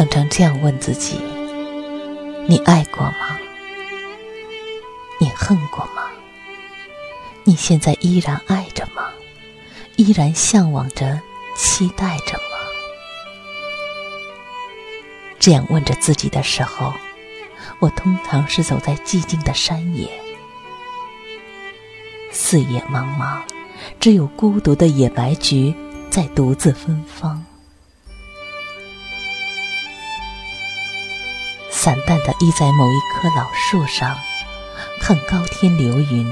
常常这样问自己：你爱过吗？你恨过吗？你现在依然爱着吗？依然向往着、期待着吗？这样问着自己的时候，我通常是走在寂静的山野，四野茫茫，只有孤独的野白菊在独自芬芳。散淡的依在某一棵老树上，看高天流云，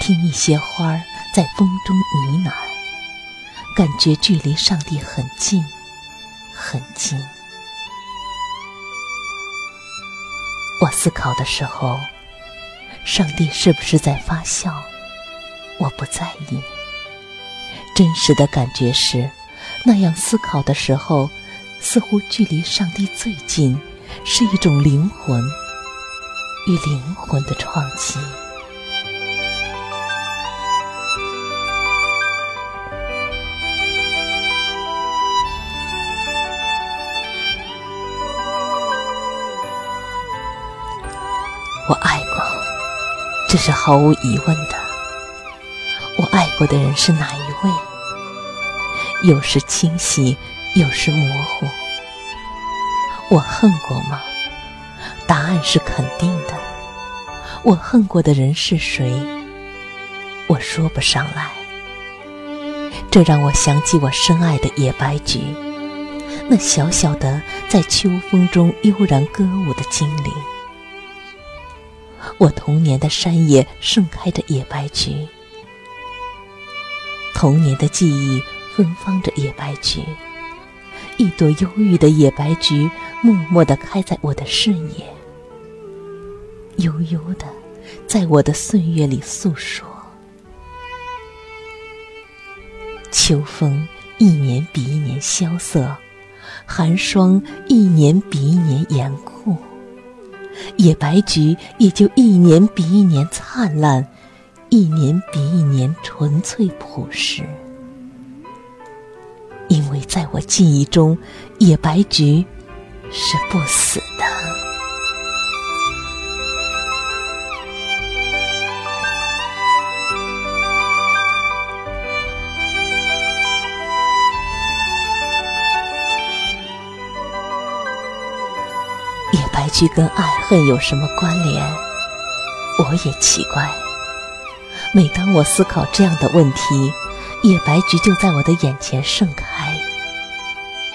听一些花儿在风中呢喃，感觉距离上帝很近，很近。我思考的时候，上帝是不是在发笑？我不在意。真实的感觉是，那样思考的时候，似乎距离上帝最近。是一种灵魂与灵魂的创击。我爱过，这是毫无疑问的。我爱过的人是哪一位？有时清晰，有时模糊。我恨过吗？答案是肯定的。我恨过的人是谁？我说不上来。这让我想起我深爱的野白菊，那小小的在秋风中悠然歌舞的精灵。我童年的山野盛开着野白菊，童年的记忆芬芳着野白菊。一朵忧郁的野白菊，默默地开在我的视野，悠悠的在我的岁月里诉说。秋风一年比一年萧瑟，寒霜一年比一年严酷，野白菊也就一年比一年灿烂，一年比一年纯粹朴实。因为在我记忆中，野白菊是不死的。野白菊跟爱恨有什么关联？我也奇怪。每当我思考这样的问题。野白菊就在我的眼前盛开，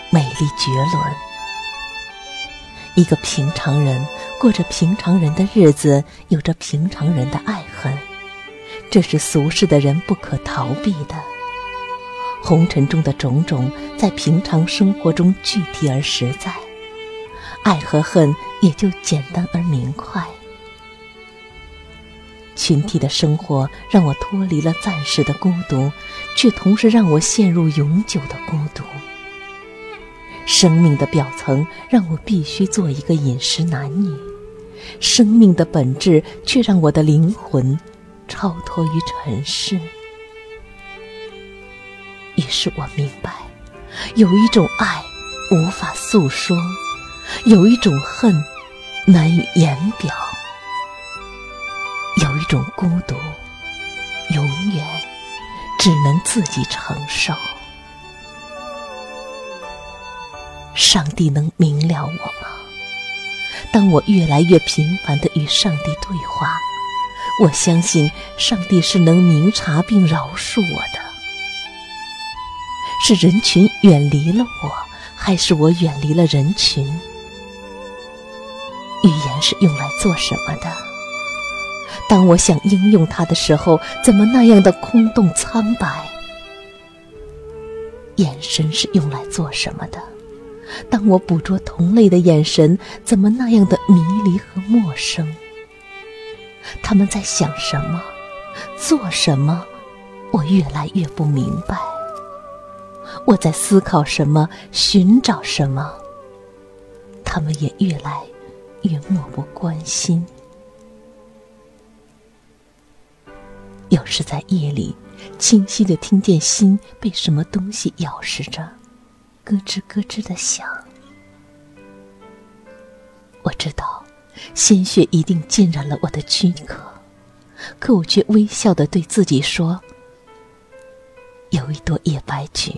美丽绝伦。一个平常人过着平常人的日子，有着平常人的爱恨，这是俗世的人不可逃避的。红尘中的种种，在平常生活中具体而实在，爱和恨也就简单而明快。群体的生活让我脱离了暂时的孤独，却同时让我陷入永久的孤独。生命的表层让我必须做一个饮食男女，生命的本质却让我的灵魂超脱于尘世。于是我明白，有一种爱无法诉说，有一种恨难以言表。有一种孤独，永远只能自己承受。上帝能明了我吗？当我越来越频繁的与上帝对话，我相信上帝是能明察并饶恕我的。是人群远离了我，还是我远离了人群？语言是用来做什么的？当我想应用它的时候，怎么那样的空洞苍白？眼神是用来做什么的？当我捕捉同类的眼神，怎么那样的迷离和陌生？他们在想什么，做什么？我越来越不明白。我在思考什么，寻找什么？他们也越来越漠不关心。有时在夜里，清晰的听见心被什么东西咬噬着，咯吱咯吱的响。我知道，鲜血一定浸染了我的躯壳，可我却微笑的对自己说：“有一朵野白菊，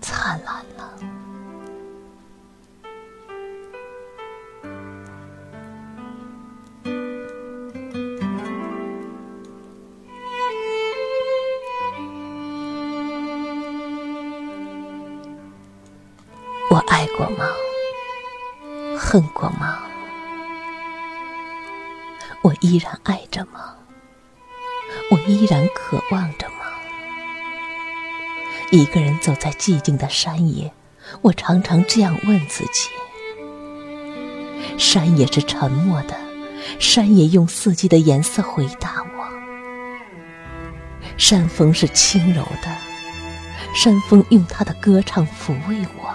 灿烂了。”爱过吗？恨过吗？我依然爱着吗？我依然渴望着吗？一个人走在寂静的山野，我常常这样问自己：山也是沉默的，山也用四季的颜色回答我。山风是轻柔的，山风用它的歌唱抚慰我。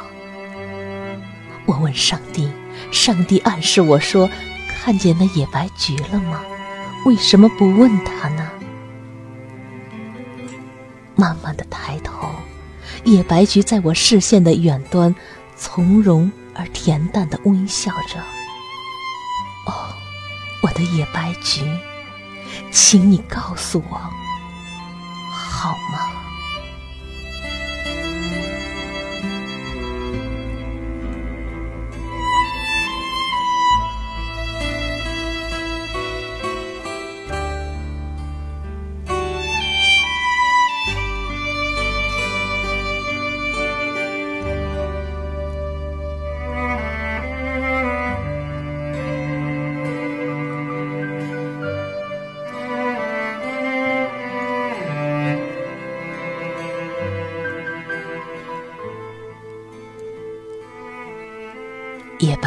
我问上帝，上帝暗示我说：“看见那野白菊了吗？为什么不问他呢？”慢慢的抬头，野白菊在我视线的远端，从容而恬淡的微笑着。哦，我的野白菊，请你告诉我，好吗？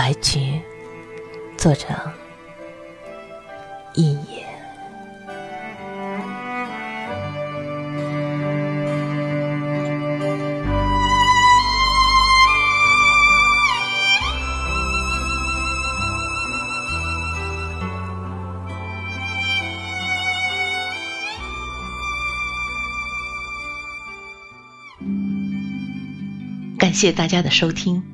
白菊，作者一野。感谢大家的收听。